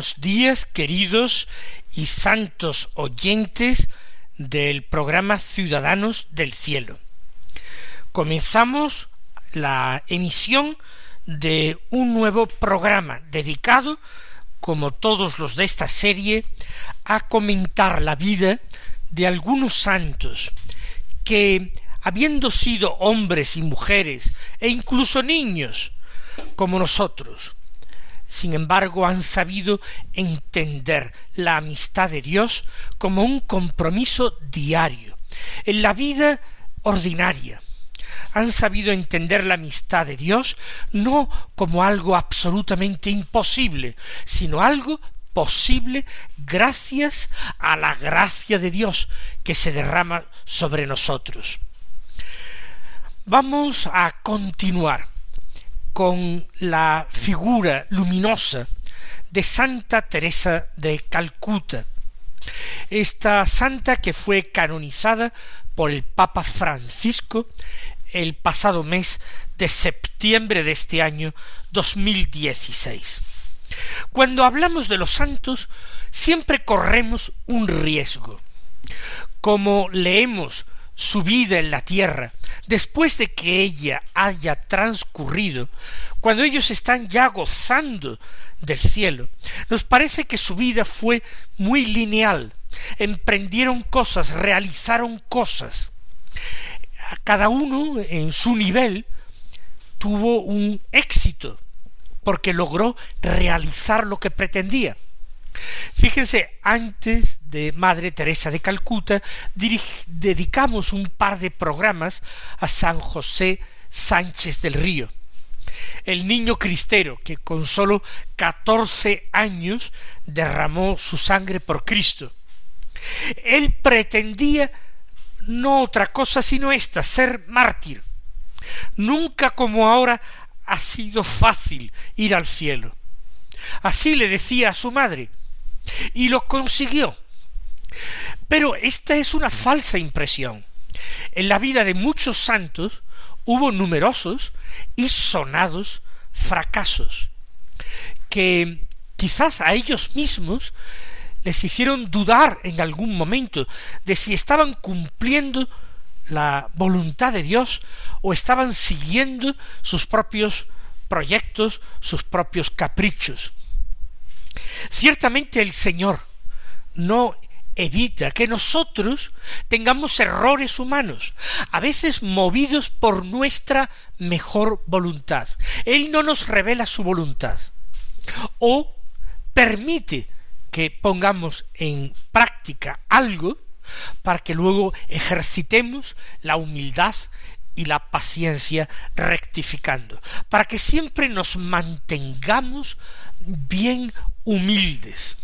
Buenos días, queridos y santos oyentes del programa Ciudadanos del Cielo. Comenzamos la emisión de un nuevo programa dedicado, como todos los de esta serie, a comentar la vida de algunos santos que, habiendo sido hombres y mujeres e incluso niños, como nosotros, sin embargo han sabido entender la amistad de Dios como un compromiso diario, en la vida ordinaria. Han sabido entender la amistad de Dios no como algo absolutamente imposible, sino algo posible gracias a la gracia de Dios que se derrama sobre nosotros. Vamos a continuar con la figura luminosa de Santa Teresa de Calcuta, esta santa que fue canonizada por el Papa Francisco el pasado mes de septiembre de este año 2016. Cuando hablamos de los santos, siempre corremos un riesgo. Como leemos su vida en la tierra, después de que ella haya transcurrido, cuando ellos están ya gozando del cielo, nos parece que su vida fue muy lineal, emprendieron cosas, realizaron cosas. Cada uno en su nivel tuvo un éxito, porque logró realizar lo que pretendía. Fíjense, antes de Madre Teresa de Calcuta, dedicamos un par de programas a San José Sánchez del Río, el niño cristero que con sólo catorce años derramó su sangre por Cristo. Él pretendía no otra cosa sino esta, ser mártir. Nunca como ahora ha sido fácil ir al cielo. Así le decía a su madre, y lo consiguió. Pero esta es una falsa impresión. En la vida de muchos santos hubo numerosos y sonados fracasos que quizás a ellos mismos les hicieron dudar en algún momento de si estaban cumpliendo la voluntad de Dios o estaban siguiendo sus propios proyectos, sus propios caprichos. Ciertamente el Señor no evita que nosotros tengamos errores humanos, a veces movidos por nuestra mejor voluntad. Él no nos revela su voluntad o permite que pongamos en práctica algo para que luego ejercitemos la humildad y la paciencia rectificando, para que siempre nos mantengamos bien humildes.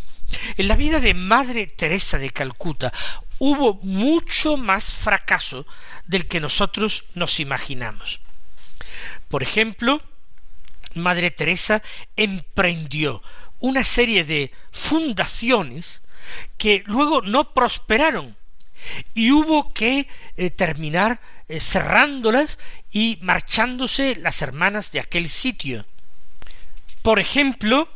En la vida de Madre Teresa de Calcuta hubo mucho más fracaso del que nosotros nos imaginamos. Por ejemplo, Madre Teresa emprendió una serie de fundaciones que luego no prosperaron y hubo que eh, terminar eh, cerrándolas y marchándose las hermanas de aquel sitio. Por ejemplo,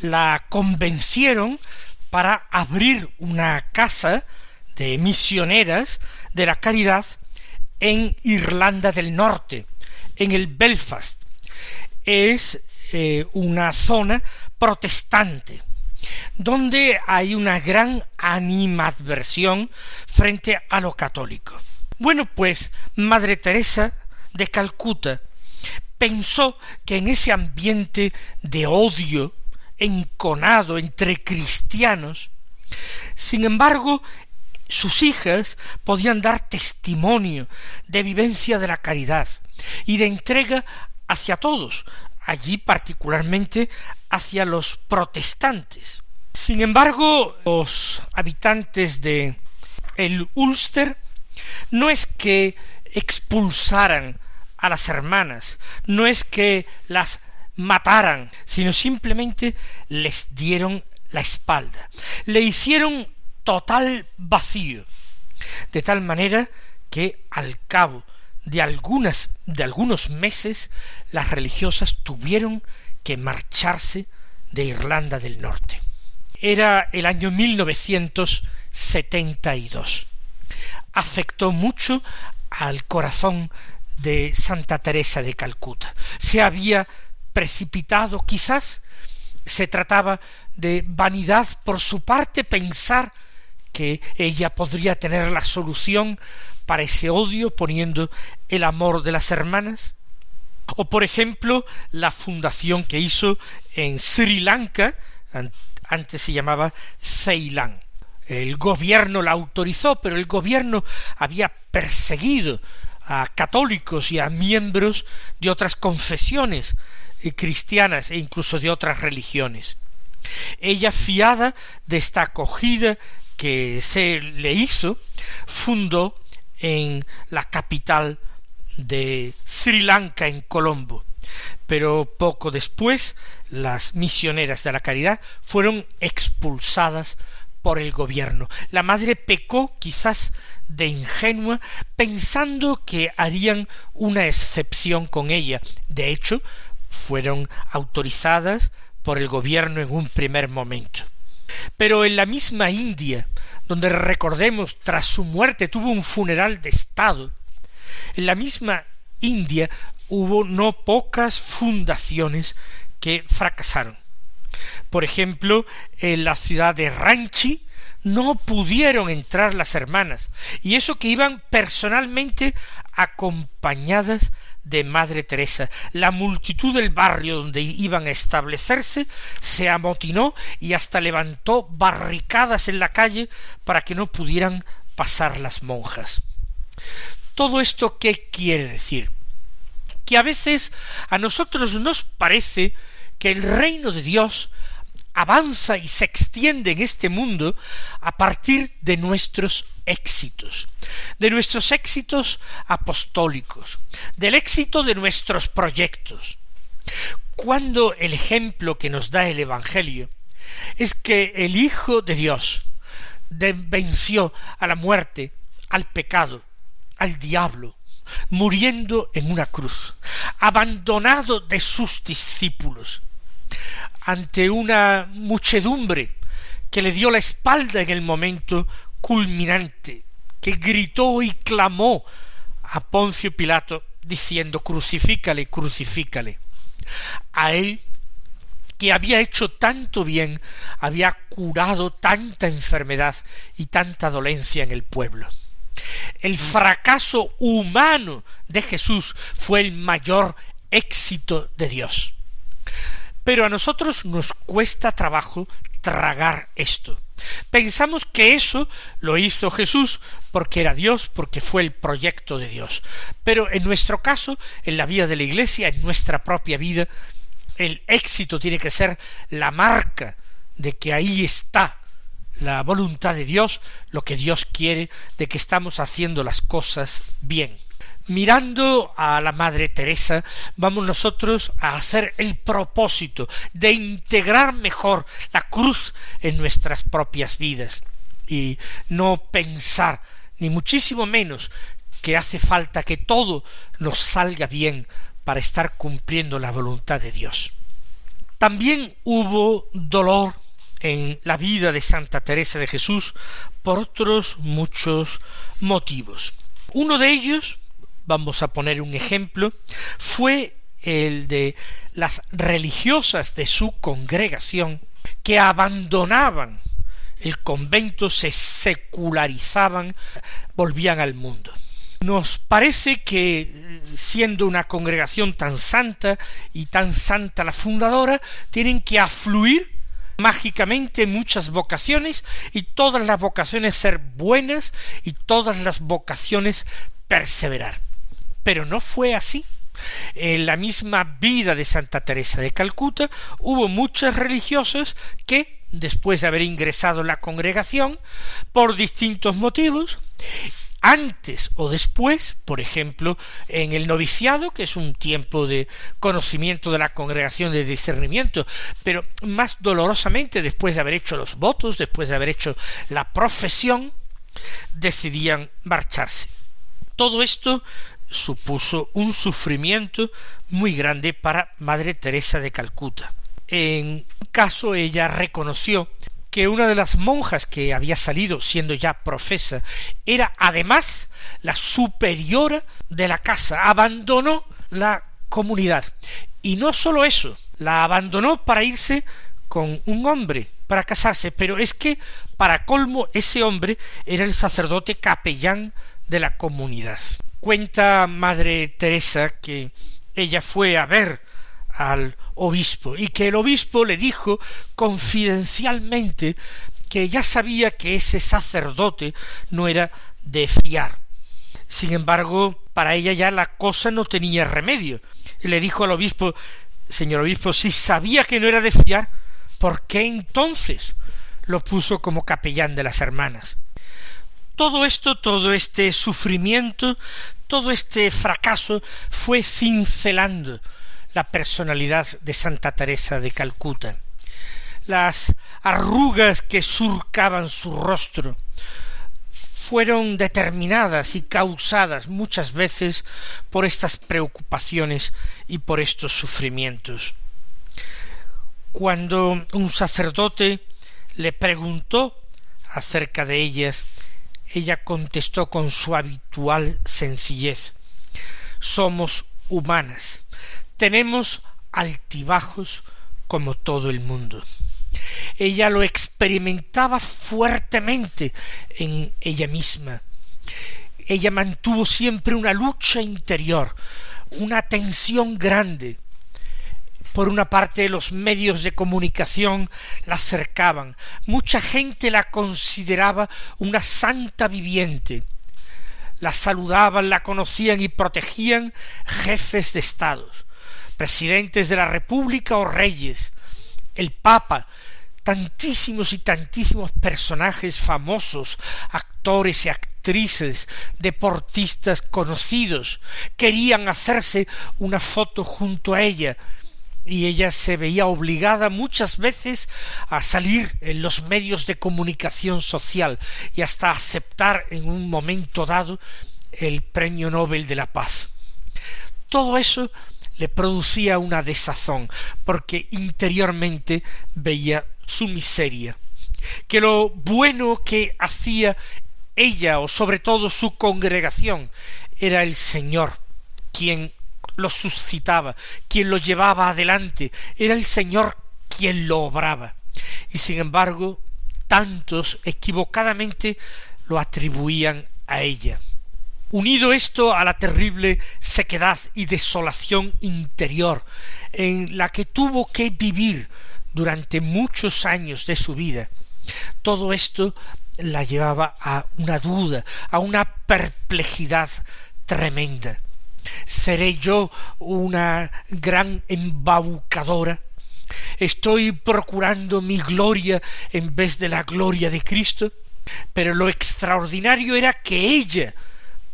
la convencieron para abrir una casa de misioneras de la caridad en Irlanda del Norte, en el Belfast. Es eh, una zona protestante, donde hay una gran animadversión frente a lo católico. Bueno, pues Madre Teresa de Calcuta pensó que en ese ambiente de odio enconado entre cristianos, sin embargo, sus hijas podían dar testimonio de vivencia de la caridad y de entrega hacia todos, allí particularmente hacia los protestantes. Sin embargo, los habitantes de el Ulster no es que expulsaran a las hermanas, no es que las mataran, sino simplemente les dieron la espalda, le hicieron total vacío, de tal manera que al cabo de algunas de algunos meses las religiosas tuvieron que marcharse de Irlanda del Norte. Era el año 1972. Afectó mucho al corazón de Santa Teresa de Calcuta. Se había precipitado quizás, se trataba de vanidad por su parte pensar que ella podría tener la solución para ese odio poniendo el amor de las hermanas? O por ejemplo, la fundación que hizo en Sri Lanka, antes se llamaba Ceilán. El gobierno la autorizó, pero el gobierno había perseguido a católicos y a miembros de otras confesiones eh, cristianas e incluso de otras religiones. Ella, fiada de esta acogida que se le hizo, fundó en la capital de Sri Lanka, en Colombo. Pero poco después las misioneras de la caridad fueron expulsadas por el gobierno. La madre pecó quizás de ingenua pensando que harían una excepción con ella. De hecho, fueron autorizadas por el gobierno en un primer momento. Pero en la misma India, donde recordemos tras su muerte tuvo un funeral de Estado, en la misma India hubo no pocas fundaciones que fracasaron. Por ejemplo, en la ciudad de Ranchi no pudieron entrar las hermanas, y eso que iban personalmente acompañadas de Madre Teresa. La multitud del barrio donde iban a establecerse se amotinó y hasta levantó barricadas en la calle para que no pudieran pasar las monjas. ¿Todo esto qué quiere decir? Que a veces a nosotros nos parece que el reino de Dios avanza y se extiende en este mundo a partir de nuestros éxitos, de nuestros éxitos apostólicos, del éxito de nuestros proyectos. Cuando el ejemplo que nos da el Evangelio es que el Hijo de Dios venció a la muerte, al pecado, al diablo, muriendo en una cruz, abandonado de sus discípulos, ante una muchedumbre que le dio la espalda en el momento culminante, que gritó y clamó a Poncio Pilato diciendo crucifícale, crucifícale. A él que había hecho tanto bien, había curado tanta enfermedad y tanta dolencia en el pueblo. El fracaso humano de Jesús fue el mayor éxito de Dios. Pero a nosotros nos cuesta trabajo tragar esto. Pensamos que eso lo hizo Jesús porque era Dios, porque fue el proyecto de Dios. Pero en nuestro caso, en la vida de la Iglesia, en nuestra propia vida, el éxito tiene que ser la marca de que ahí está la voluntad de Dios, lo que Dios quiere, de que estamos haciendo las cosas bien mirando a la Madre Teresa, vamos nosotros a hacer el propósito de integrar mejor la cruz en nuestras propias vidas y no pensar, ni muchísimo menos, que hace falta que todo nos salga bien para estar cumpliendo la voluntad de Dios. También hubo dolor en la vida de Santa Teresa de Jesús por otros muchos motivos. Uno de ellos vamos a poner un ejemplo, fue el de las religiosas de su congregación que abandonaban el convento, se secularizaban, volvían al mundo. Nos parece que, siendo una congregación tan santa y tan santa la fundadora, tienen que afluir mágicamente muchas vocaciones y todas las vocaciones ser buenas y todas las vocaciones perseverar. Pero no fue así. En la misma vida de Santa Teresa de Calcuta hubo muchas religiosas que, después de haber ingresado en la congregación, por distintos motivos, antes o después, por ejemplo, en el noviciado, que es un tiempo de conocimiento de la congregación de discernimiento, pero más dolorosamente después de haber hecho los votos, después de haber hecho la profesión, decidían marcharse. Todo esto supuso un sufrimiento muy grande para Madre Teresa de Calcuta. En caso ella reconoció que una de las monjas que había salido siendo ya profesa era además la superiora de la casa, abandonó la comunidad. Y no sólo eso, la abandonó para irse con un hombre, para casarse, pero es que, para colmo, ese hombre era el sacerdote capellán de la comunidad. Cuenta Madre Teresa que ella fue a ver al obispo y que el obispo le dijo confidencialmente que ya sabía que ese sacerdote no era de fiar. Sin embargo, para ella ya la cosa no tenía remedio. Y le dijo al obispo Señor obispo, si sabía que no era de fiar, ¿por qué entonces lo puso como capellán de las hermanas? Todo esto, todo este sufrimiento, todo este fracaso fue cincelando la personalidad de Santa Teresa de Calcuta. Las arrugas que surcaban su rostro fueron determinadas y causadas muchas veces por estas preocupaciones y por estos sufrimientos. Cuando un sacerdote le preguntó acerca de ellas, ella contestó con su habitual sencillez Somos humanas, tenemos altibajos como todo el mundo. Ella lo experimentaba fuertemente en ella misma. Ella mantuvo siempre una lucha interior, una tensión grande por una parte los medios de comunicación la cercaban, mucha gente la consideraba una santa viviente, la saludaban, la conocían y protegían jefes de estados, presidentes de la República o reyes, el Papa, tantísimos y tantísimos personajes famosos, actores y actrices, deportistas conocidos, querían hacerse una foto junto a ella, y ella se veía obligada muchas veces a salir en los medios de comunicación social y hasta aceptar en un momento dado el premio Nobel de la Paz. Todo eso le producía una desazón, porque interiormente veía su miseria, que lo bueno que hacía ella o sobre todo su congregación era el Señor, quien lo suscitaba, quien lo llevaba adelante, era el Señor quien lo obraba. Y sin embargo, tantos equivocadamente lo atribuían a ella. Unido esto a la terrible sequedad y desolación interior en la que tuvo que vivir durante muchos años de su vida, todo esto la llevaba a una duda, a una perplejidad tremenda. ¿Seré yo una gran embaucadora? ¿Estoy procurando mi gloria en vez de la gloria de Cristo? Pero lo extraordinario era que ella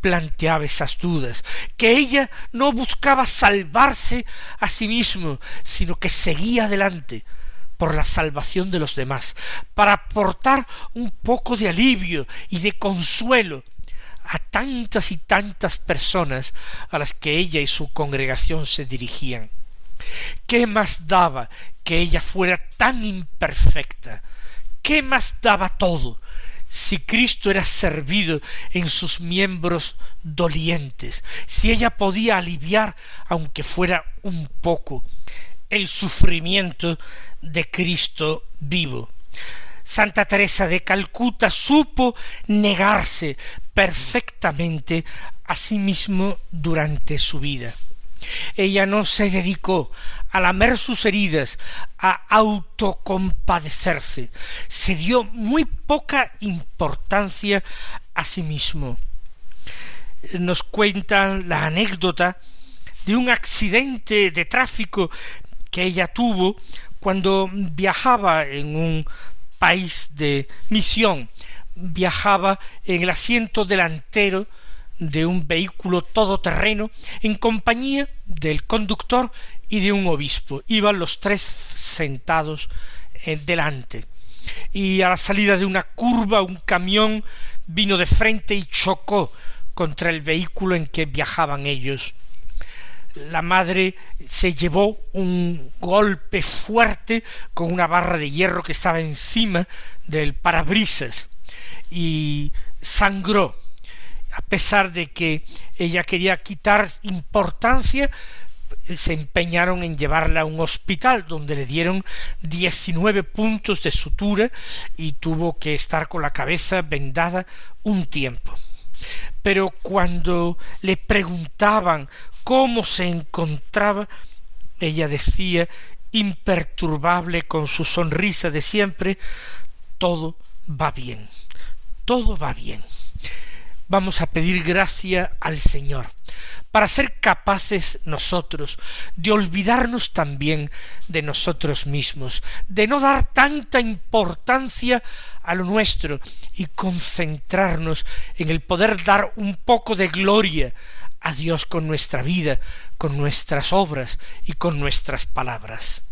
planteaba esas dudas, que ella no buscaba salvarse a sí mismo, sino que seguía adelante por la salvación de los demás, para aportar un poco de alivio y de consuelo a tantas y tantas personas a las que ella y su congregación se dirigían. ¿Qué más daba que ella fuera tan imperfecta? ¿Qué más daba todo si Cristo era servido en sus miembros dolientes, si ella podía aliviar, aunque fuera un poco, el sufrimiento de Cristo vivo? Santa Teresa de Calcuta supo negarse perfectamente a sí mismo durante su vida. Ella no se dedicó a lamer sus heridas, a autocompadecerse, se dio muy poca importancia a sí mismo. Nos cuentan la anécdota de un accidente de tráfico que ella tuvo cuando viajaba en un país de misión, viajaba en el asiento delantero de un vehículo todoterreno en compañía del conductor y de un obispo. Iban los tres sentados delante. Y a la salida de una curva un camión vino de frente y chocó contra el vehículo en que viajaban ellos. La madre se llevó un golpe fuerte con una barra de hierro que estaba encima del parabrisas y sangró a pesar de que ella quería quitar importancia, se empeñaron en llevarla a un hospital donde le dieron diecinueve puntos de sutura y tuvo que estar con la cabeza vendada un tiempo. Pero cuando le preguntaban cómo se encontraba, ella decía imperturbable con su sonrisa de siempre todo va bien, todo va bien vamos a pedir gracia al Señor para ser capaces nosotros de olvidarnos también de nosotros mismos, de no dar tanta importancia a lo nuestro y concentrarnos en el poder dar un poco de gloria a Dios con nuestra vida, con nuestras obras y con nuestras palabras.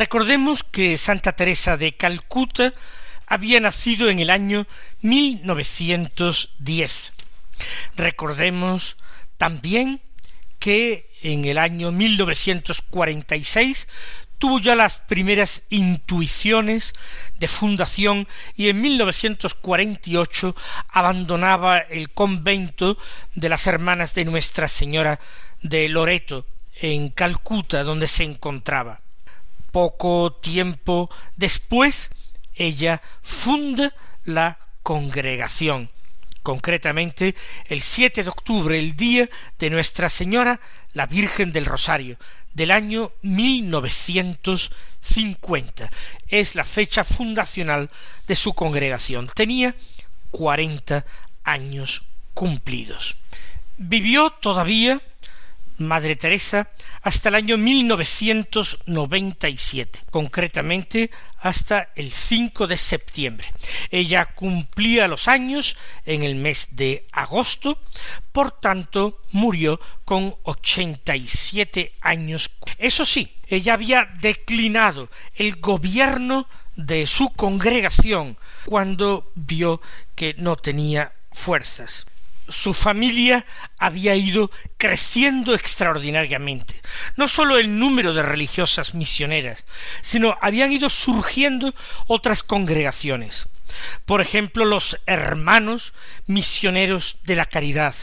Recordemos que Santa Teresa de Calcuta había nacido en el año 1910. Recordemos también que en el año 1946 tuvo ya las primeras intuiciones de fundación y en 1948 abandonaba el convento de las hermanas de Nuestra Señora de Loreto en Calcuta donde se encontraba. Poco tiempo después, ella funda la congregación, concretamente el 7 de octubre, el día de Nuestra Señora, la Virgen del Rosario, del año 1950. Es la fecha fundacional de su congregación. Tenía cuarenta años cumplidos. Vivió todavía Madre Teresa hasta el año 1997, concretamente hasta el 5 de septiembre. Ella cumplía los años en el mes de agosto, por tanto murió con 87 años. Eso sí, ella había declinado el gobierno de su congregación cuando vio que no tenía fuerzas su familia había ido creciendo extraordinariamente. No sólo el número de religiosas misioneras, sino habían ido surgiendo otras congregaciones. Por ejemplo, los hermanos misioneros de la caridad,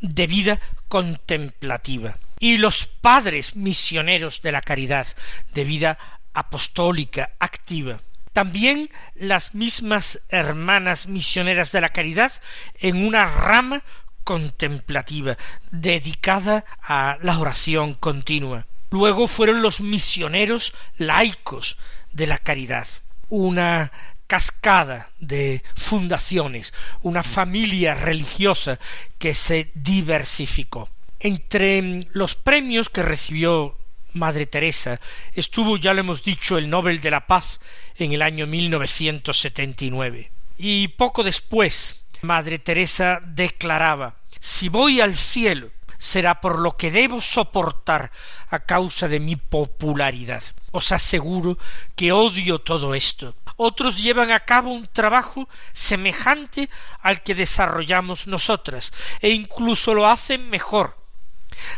de vida contemplativa, y los padres misioneros de la caridad, de vida apostólica, activa también las mismas hermanas misioneras de la caridad en una rama contemplativa, dedicada a la oración continua. Luego fueron los misioneros laicos de la caridad, una cascada de fundaciones, una familia religiosa que se diversificó. Entre los premios que recibió Madre Teresa estuvo, ya lo hemos dicho, el Nobel de la Paz en el año 1979. Y poco después, Madre Teresa declaraba Si voy al cielo, será por lo que debo soportar a causa de mi popularidad. Os aseguro que odio todo esto. Otros llevan a cabo un trabajo semejante al que desarrollamos nosotras, e incluso lo hacen mejor.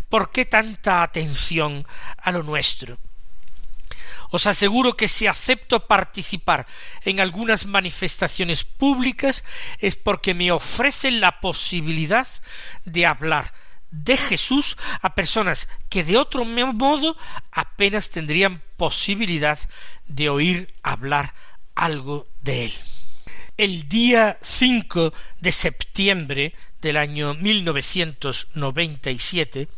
¿Por qué tanta atención a lo nuestro? Os aseguro que si acepto participar en algunas manifestaciones públicas es porque me ofrecen la posibilidad de hablar de Jesús a personas que de otro modo apenas tendrían posibilidad de oír hablar algo de él. El día 5 de septiembre del año 1997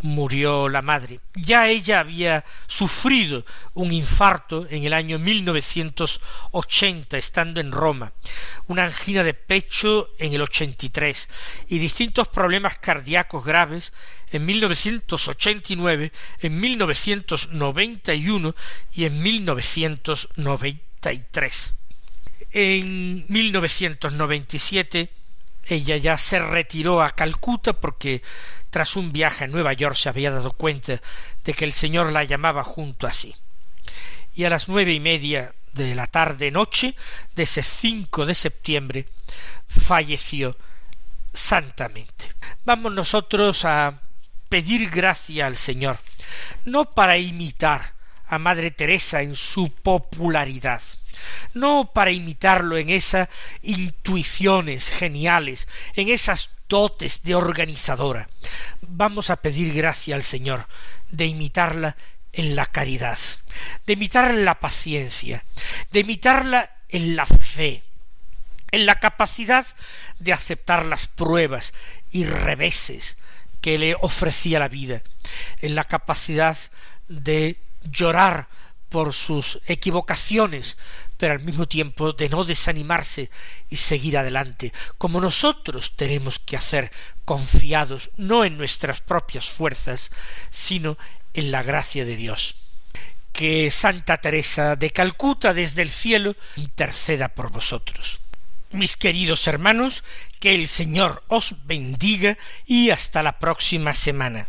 murió la madre. Ya ella había sufrido un infarto en el año 1980 estando en Roma, una angina de pecho en el 83 y distintos problemas cardíacos graves en 1989, en 1991 y en 1993. En 1997 ella ya se retiró a Calcuta porque tras un viaje a Nueva York se había dado cuenta de que el Señor la llamaba junto a sí. Y a las nueve y media de la tarde noche de ese 5 de septiembre falleció santamente. Vamos nosotros a pedir gracia al Señor, no para imitar a Madre Teresa en su popularidad, no para imitarlo en esas intuiciones geniales, en esas dotes de organizadora. Vamos a pedir gracia al Señor de imitarla en la caridad, de imitarla en la paciencia, de imitarla en la fe, en la capacidad de aceptar las pruebas y reveses que le ofrecía la vida, en la capacidad de llorar por sus equivocaciones, pero al mismo tiempo de no desanimarse y seguir adelante, como nosotros tenemos que hacer, confiados no en nuestras propias fuerzas, sino en la gracia de Dios. Que Santa Teresa de Calcuta desde el cielo interceda por vosotros. Mis queridos hermanos, que el Señor os bendiga y hasta la próxima semana.